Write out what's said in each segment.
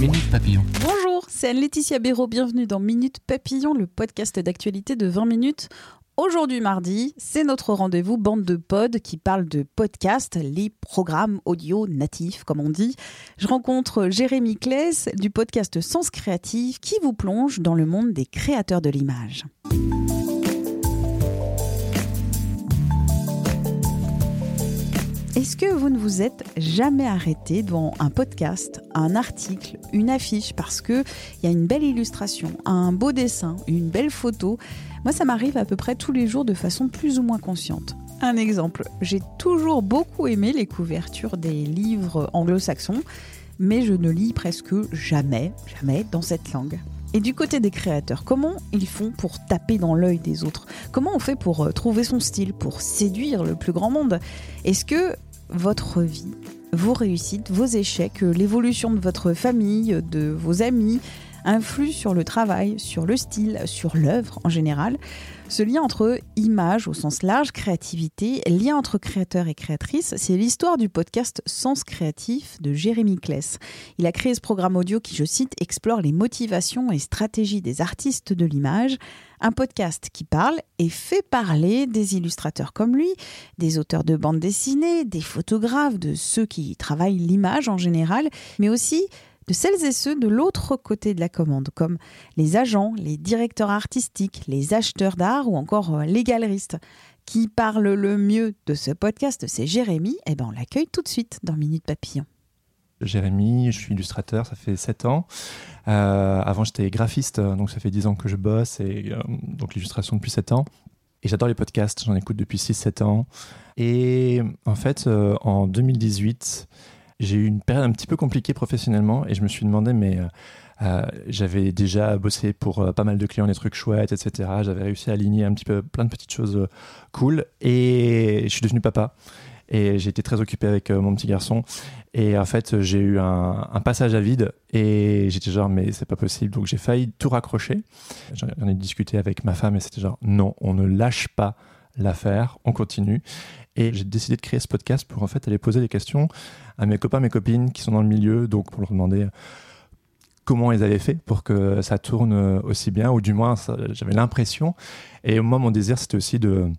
Minute Papillon. Bonjour, c'est Anne-Laetitia Béraud. Bienvenue dans Minute Papillon, le podcast d'actualité de 20 minutes. Aujourd'hui mardi, c'est notre rendez-vous bande de pod qui parle de podcast, les programmes audio natifs comme on dit. Je rencontre Jérémy Kless du podcast Sens Créatif qui vous plonge dans le monde des créateurs de l'image. Est-ce que vous ne vous êtes jamais arrêté devant un podcast, un article, une affiche parce que il y a une belle illustration, un beau dessin, une belle photo? Moi, ça m'arrive à peu près tous les jours de façon plus ou moins consciente. Un exemple, j'ai toujours beaucoup aimé les couvertures des livres anglo-saxons, mais je ne lis presque jamais, jamais dans cette langue. Et du côté des créateurs, comment ils font pour taper dans l'œil des autres? Comment on fait pour euh, trouver son style, pour séduire le plus grand monde? Est-ce que votre vie, vos réussites, vos échecs, l'évolution de votre famille, de vos amis, influent sur le travail, sur le style, sur l'œuvre en général. Ce lien entre image au sens large, créativité, lien entre créateur et créatrice, c'est l'histoire du podcast Sens créatif de Jérémy Kless. Il a créé ce programme audio qui, je cite, explore les motivations et stratégies des artistes de l'image. Un podcast qui parle et fait parler des illustrateurs comme lui, des auteurs de bandes dessinées, des photographes, de ceux qui travaillent l'image en général, mais aussi de celles et ceux de l'autre côté de la commande, comme les agents, les directeurs artistiques, les acheteurs d'art ou encore euh, les galeristes. Qui parle le mieux de ce podcast, c'est Jérémy. Eh ben on l'accueille tout de suite dans Minute Papillon. Jérémy, je suis illustrateur, ça fait 7 ans. Euh, avant, j'étais graphiste, donc ça fait 10 ans que je bosse, et euh, donc l'illustration depuis 7 ans. Et j'adore les podcasts, j'en écoute depuis 6-7 ans. Et en fait, en 2018, j'ai eu une période un petit peu compliquée professionnellement et je me suis demandé, mais euh, euh, j'avais déjà bossé pour euh, pas mal de clients, des trucs chouettes, etc. J'avais réussi à aligner un petit peu plein de petites choses cool et je suis devenu papa. Et j'ai été très occupé avec mon petit garçon. Et en fait, j'ai eu un, un, passage à vide. Et j'étais genre, mais c'est pas possible. Donc j'ai failli tout raccrocher. J'en ai discuté avec ma femme et c'était genre, non, on ne lâche pas l'affaire, on continue. Et j'ai décidé de créer ce podcast pour en fait aller poser des questions à mes copains, mes copines qui sont dans le milieu, donc pour leur demander comment ils avaient fait pour que ça tourne aussi bien, ou du moins j'avais l'impression. Et moi, mon désir, c'était aussi de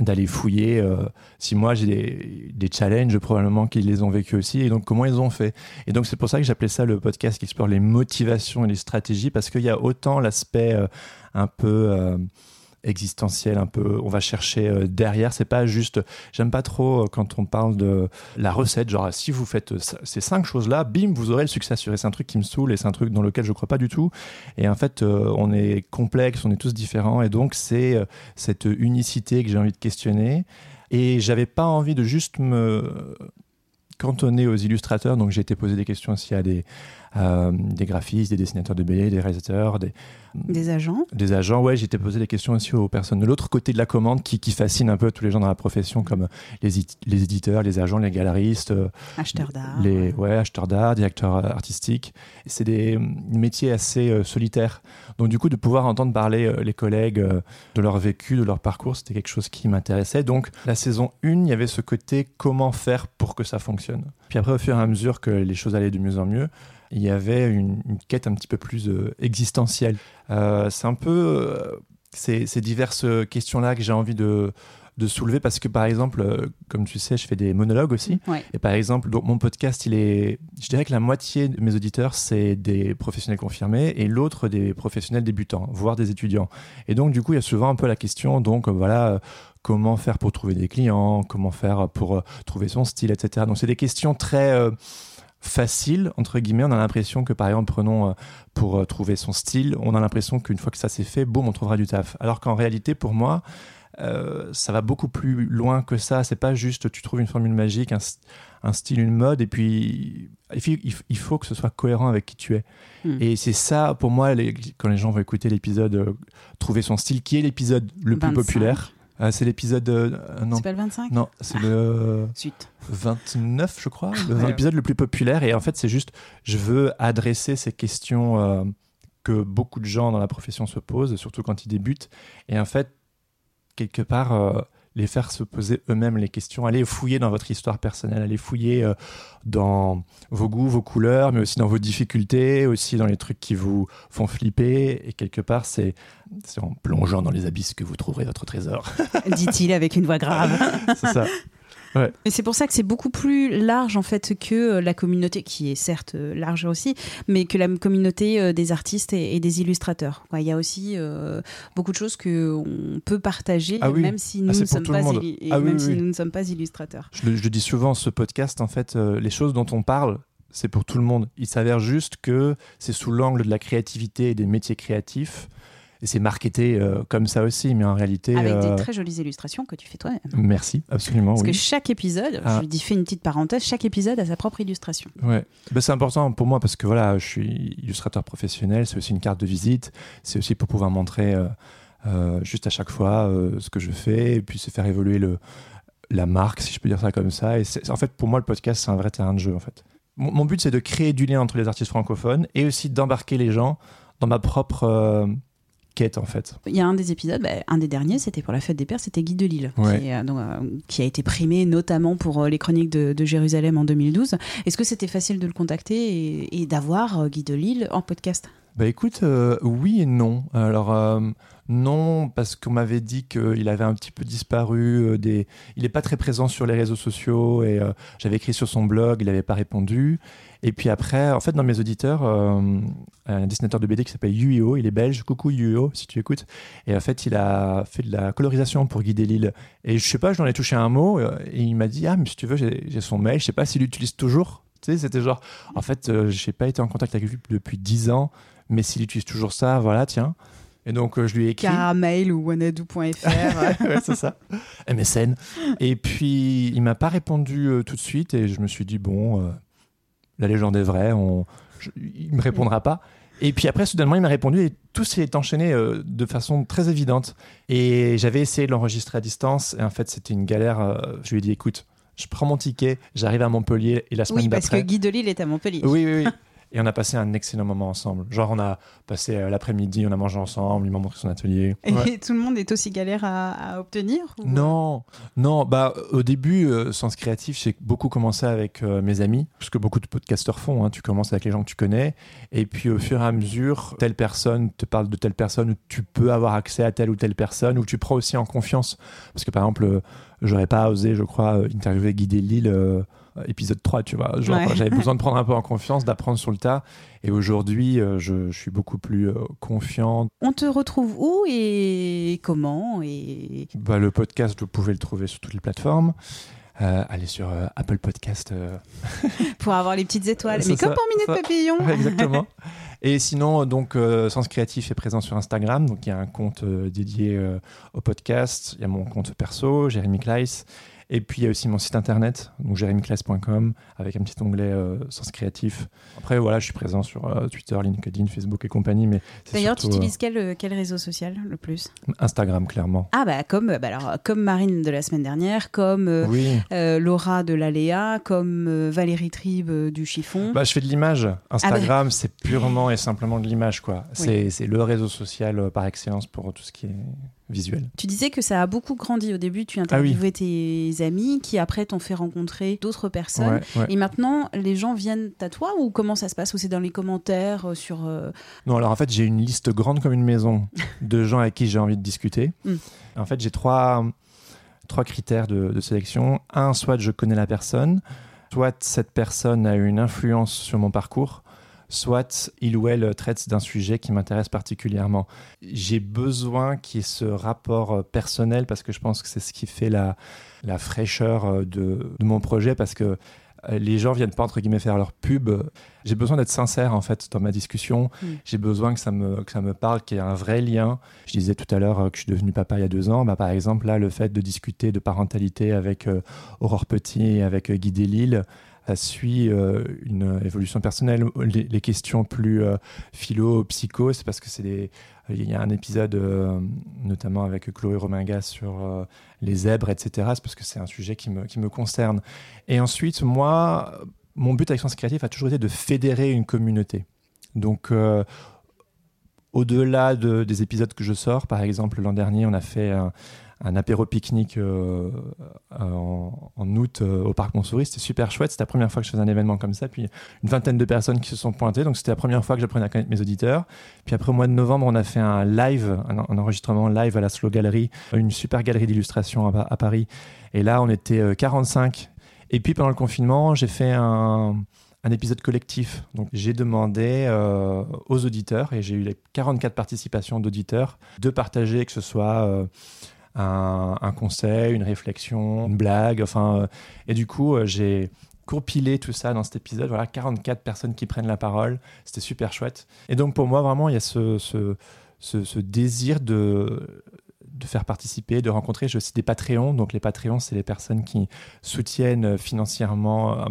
d'aller fouiller euh, si moi j'ai des, des, challenges probablement qu'ils les ont vécus aussi et donc comment ils ont fait et donc c'est pour ça que j'appelais ça le podcast qui explore les motivations et les stratégies parce qu'il y a autant l'aspect euh, un peu euh, existentiel un peu on va chercher euh, derrière. C'est pas juste j'aime pas trop euh, quand on parle de la recette. Genre si vous faites euh, ces cinq choses là bim vous aurez le succès assuré. C'est un truc qui me saoule et c'est un truc dans lequel je crois pas du tout. Et en fait on est complexe on est tous différents. Et donc c'est cette unicité que j'ai envie de questionner. Et j'avais pas envie de juste me cantonné aux illustrateurs, donc j'ai été posé des questions aussi à des, euh, des graphistes, des dessinateurs de BD, des réalisateurs, des, des agents. Des agents, ouais, été posé des questions aussi aux personnes de l'autre côté de la commande qui, qui fascinent un peu tous les gens dans la profession, comme les, les éditeurs, les agents, les galeristes, euh, acheteurs d'art, les ouais, acheteurs d'art, directeurs artistiques. C'est des métiers assez euh, solitaires. Donc du coup, de pouvoir entendre parler les collègues de leur vécu, de leur parcours, c'était quelque chose qui m'intéressait. Donc la saison 1, il y avait ce côté comment faire pour que ça fonctionne puis après, au fur et à mesure que les choses allaient de mieux en mieux, il y avait une, quête un petit peu plus euh, existentielle. Euh, c'est un peu euh, ces, diverses questions-là que j'ai envie de, de soulever parce que par exemple, comme tu sais, je fais des monologues aussi. Et par exemple, donc, mon podcast, il est, je dirais que la moitié de mes auditeurs, c'est des professionnels confirmés et l'autre des professionnels débutants, voire des étudiants. Et donc, du coup, il y a souvent un peu la question, donc voilà, comment faire pour trouver des clients, comment faire pour trouver son style, etc. Donc c'est des questions très euh, faciles, entre guillemets. On a l'impression que, par exemple, prenons euh, pour trouver son style, on a l'impression qu'une fois que ça s'est fait, boum, on trouvera du taf. Alors qu'en réalité, pour moi, ça va beaucoup plus loin que ça. C'est pas juste tu trouves une formule magique, un, style, une mode, et puis il faut, que ce soit cohérent avec qui tu es. Hmm. Et c'est ça, pour moi, quand les gens vont écouter l'épisode Trouver son style, qui est l'épisode le plus populaire. Euh, c'est l'épisode. Euh, non. C'est pas le 25 Non, c'est le. Suite. 29, je crois. L'épisode le plus populaire. Et en fait, c'est juste. Je veux adresser ces questions euh, que beaucoup de gens dans la profession se posent, surtout quand ils débutent. Et en fait, quelque part les faire se poser eux-mêmes les questions, aller fouiller dans votre histoire personnelle, aller fouiller euh, dans vos goûts, vos couleurs, mais aussi dans vos difficultés, aussi dans les trucs qui vous font flipper. Et quelque part, c'est en plongeant dans les abysses que vous trouverez votre trésor. Dit-il avec une voix grave. c'est ça. Et c'est pour ça que c'est beaucoup plus large en fait que euh, la communauté, qui est certes euh, large aussi, mais que la communauté euh, des artistes et, des illustrateurs. Il y a aussi beaucoup de choses qu'on peut partager, ah même si nous, ah, ne, sommes pas ah même si nous ne sommes pas illustrateurs. Je le, dis souvent, ce podcast, en fait, les choses dont on parle, c'est pour tout le monde. Il s'avère juste que c'est sous l'angle de la créativité et des métiers créatifs et c'est marketé euh, comme ça aussi, mais en réalité. Avec des euh, très jolies illustrations que tu fais toi-même. Merci, absolument. Parce que chaque épisode, ah. je dis fais une petite parenthèse, chaque épisode a sa propre illustration. Ouais, ben, c'est important pour moi parce que voilà, je suis illustrateur professionnel, c'est aussi une carte de visite, c'est aussi pour pouvoir montrer euh, juste à chaque fois ce que je fais et puis se faire évoluer le, la marque, si je peux dire ça comme ça. Et en fait, pour moi, le podcast, c'est un vrai terrain de jeu en fait. mon but, c'est de créer du lien entre les artistes francophones et aussi d'embarquer les gens dans ma propre en fait. Il y a un des épisodes, bah, un des derniers, c'était pour la fête des pères, c'était Guy Delisle, qui, euh, euh, qui, a été primé notamment pour euh, les chroniques de, Jérusalem en 2012. Est-ce que c'était facile de le contacter et, d'avoir Guy Delisle en podcast? Bah écoute, oui et non. Alors non, parce qu'on m'avait dit qu'il avait un petit peu disparu. des... Il n'est pas très présent sur les réseaux sociaux et j'avais écrit sur son blog, il n'avait pas répondu. Et puis après, en fait, dans mes auditeurs, euh, un dessinateur de BD qui s'appelle Yuio, il est belge. Coucou Yuio, si tu écoutes. Et en fait, il a fait de la colorisation pour guider l'île. Et je sais pas, je ai touché un mot euh, et il m'a dit Ah, mais si tu veux, j'ai son mail. Je sais pas s'il l'utilise toujours. Tu sais, c'était genre, en fait, euh, je n'ai pas été en contact avec lui depuis 10 ans, mais s'il utilise toujours ça, voilà, tiens. Et donc, je lui ai écrit. Caramel ou wanadoo.fr. ouais, c'est ça. MSN. Et puis, il m'a pas répondu tout de suite et je me suis dit, bon, la légende est vraie, on, il me répondra pas. Et puis après, soudainement, il m'a répondu et tout s'est enchaîné euh, de façon très évidente. Et j'avais essayé de l'enregistrer à distance et en fait, c'était une galère. Euh, je lui ai dit, écoute, je prends mon ticket, j'arrive à Montpellier et la semaine d'après. Oui, parce que Guy Delisle est à Montpellier. Oui, oui, oui. Et on a passé un excellent moment ensemble. Genre, on a passé euh, l'après-midi, on a mangé ensemble, il m'a montré son atelier. Et tout le monde est aussi galère à, obtenir Non, non. Bah, au début, euh, Sens Créatif, j'ai beaucoup commencé avec euh, mes amis, ce que beaucoup de podcasteurs font. Hein. Tu commences avec les gens que tu connais. Et puis, au fur et à mesure, telle personne te parle de telle personne, ou tu peux avoir accès à telle ou telle personne, ou tu prends aussi en confiance. Parce que, par exemple, j'aurais pas osé, je crois, interviewer Guy Lille épisode 3, tu vois. J'avais besoin de prendre un peu en confiance, d'apprendre sur le tas. Et aujourd'hui, euh, je, suis beaucoup plus euh, confiant. On te retrouve où et comment et... Bah, le podcast, vous pouvez le trouver sur toutes les plateformes. Euh, allez sur Apple Podcast. Pour avoir les petites étoiles. Mais comme pour Minute Papillon. exactement. Et sinon, donc, Sens Créatif est présent sur Instagram. Donc, il y a un compte dédié au podcast. Il y a mon compte perso, Jérémy Kleiss. Et puis il y a aussi mon site internet, donc jérémyclasse.com, avec un petit onglet euh, Sens Créatif. Après, voilà, je suis présent sur euh, Twitter, LinkedIn, Facebook et compagnie. Mais D'ailleurs, tu utilises euh, quel, quel réseau social le plus? Instagram, clairement. Ah, bah comme, bah, alors, comme Marine de la semaine dernière, comme Laura de l'Aléa, comme Valérie Tribe du Chiffon. Bah, je fais de l'image. Instagram, ah, bah. c'est purement et simplement de l'image. quoi. C'est le réseau social par excellence pour tout ce qui est visuel. Tu disais que ça a beaucoup grandi au début, tu ah interviewais tes amis qui après t'ont fait rencontrer d'autres personnes. Et maintenant, les gens viennent à toi ou comment ça se passe? Ou c'est dans les commentaires euh, sur... Euh, non, alors en fait, j'ai une liste grande comme une maison de gens avec qui j'ai envie de discuter. Hmm. En fait, j'ai trois, trois critères de, de sélection. Un, soit je connais la personne, soit cette personne a une influence sur mon parcours soit il ou elle traite d'un sujet qui m'intéresse particulièrement. J'ai besoin qu'il y ait ce rapport euh, personnel parce que je pense que c'est ce qui fait la, la fraîcheur euh, de, de, mon projet parce que euh, les gens viennent pas entre guillemets faire leur pub. J'ai besoin d'être sincère en fait dans ma discussion. Mm. J'ai besoin que ça me que ça me parle, qu'il y ait un vrai lien. Je disais tout à l'heure que je suis devenu papa il y a deux ans. Bah, par exemple là, le fait de discuter de parentalité avec Aurore Petit et avec Guy Delisle, suit euh, une évolution personnelle. Les, questions plus euh, philo, psycho, c'est parce que c'est des. Il y a un épisode euh, notamment avec Chloé Rominga sur les zèbres, etc. C'est parce que c'est un sujet qui me, qui me concerne. Et ensuite, moi, mon but avec Sens Créatif a toujours été de fédérer une communauté. Donc, au-delà de, des épisodes que je sors, par exemple, l'an dernier, on a fait un, un apéro pique-nique euh, en, août au parc Montsouris. C'était super chouette. C'était la première fois que je faisais un événement comme ça. Puis une vingtaine de personnes qui se sont pointées. Donc c'était la première fois que j'apprenais à connaître mes auditeurs. Puis après au mois de novembre, on a fait un live, un, enregistrement live à la Slow Gallery, une super galerie d'illustration à, Paris. Et là, on était 45. Et puis pendant le confinement, j'ai fait un épisode collectif. Donc j'ai demandé euh, aux auditeurs, et j'ai eu les 44 participations d'auditeurs, de partager que ce soit euh, un, conseil, une réflexion, une blague, enfin... Euh, et du coup, j'ai compilé tout ça dans cet épisode. Voilà, 44 personnes qui prennent la parole. C'était super chouette. Et donc pour moi, vraiment, il y a ce, ce, ce, désir de de faire participer, de rencontrer. J'ai aussi des Patreons. Donc les Patreons, c'est les personnes qui soutiennent financièrement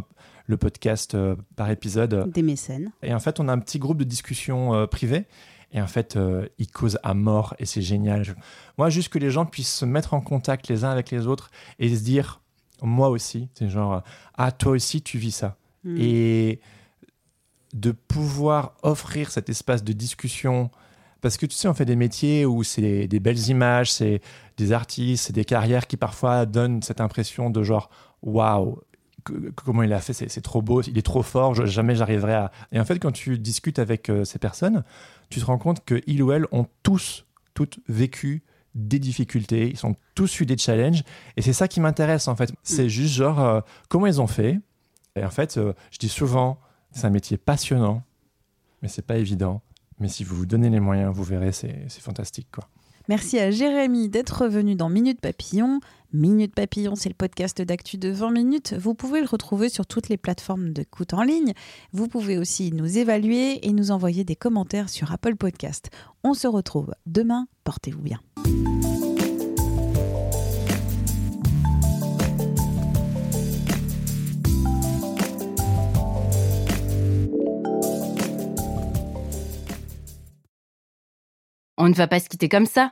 le podcast euh, par épisode. Des mécènes. Et en fait, on a un petit groupe de discussion euh, privée. Et en fait, euh, ils causent à mort et c'est génial. Moi, juste que les gens puissent se mettre en contact les uns avec les autres et se dire, moi aussi, c'est genre, ah, toi aussi, tu vis ça. Hmm. Et de pouvoir offrir cet espace de discussion, parce que tu sais, on fait des métiers où c'est des belles images, c'est des artistes, c'est des carrières qui parfois donnent cette impression de genre, waouh, comment il a fait, c'est trop beau, il est trop fort, jamais j'arriverai à. Et en fait, quand tu discutes avec euh, ces personnes, tu te rends compte qu'ils ou elles ont tous, toutes vécu des difficultés, ils ont tous eu des challenges, et c'est ça qui m'intéresse en fait. C'est mm. juste genre euh, comment ils ont fait. Et en fait, euh, je dis souvent, c'est un métier passionnant, mais c'est pas évident. Mais si vous vous donnez les moyens, vous verrez, c'est fantastique quoi. Merci à Jérémy d'être revenu dans Minute Papillon. Minute Papillon, c'est le podcast d'actu de 20 minutes. Vous pouvez le retrouver sur toutes les plateformes d'écoute en ligne. Vous pouvez aussi nous évaluer et nous envoyer des commentaires sur Apple Podcast. On se retrouve demain. Portez-vous bien. On ne va pas se quitter comme ça.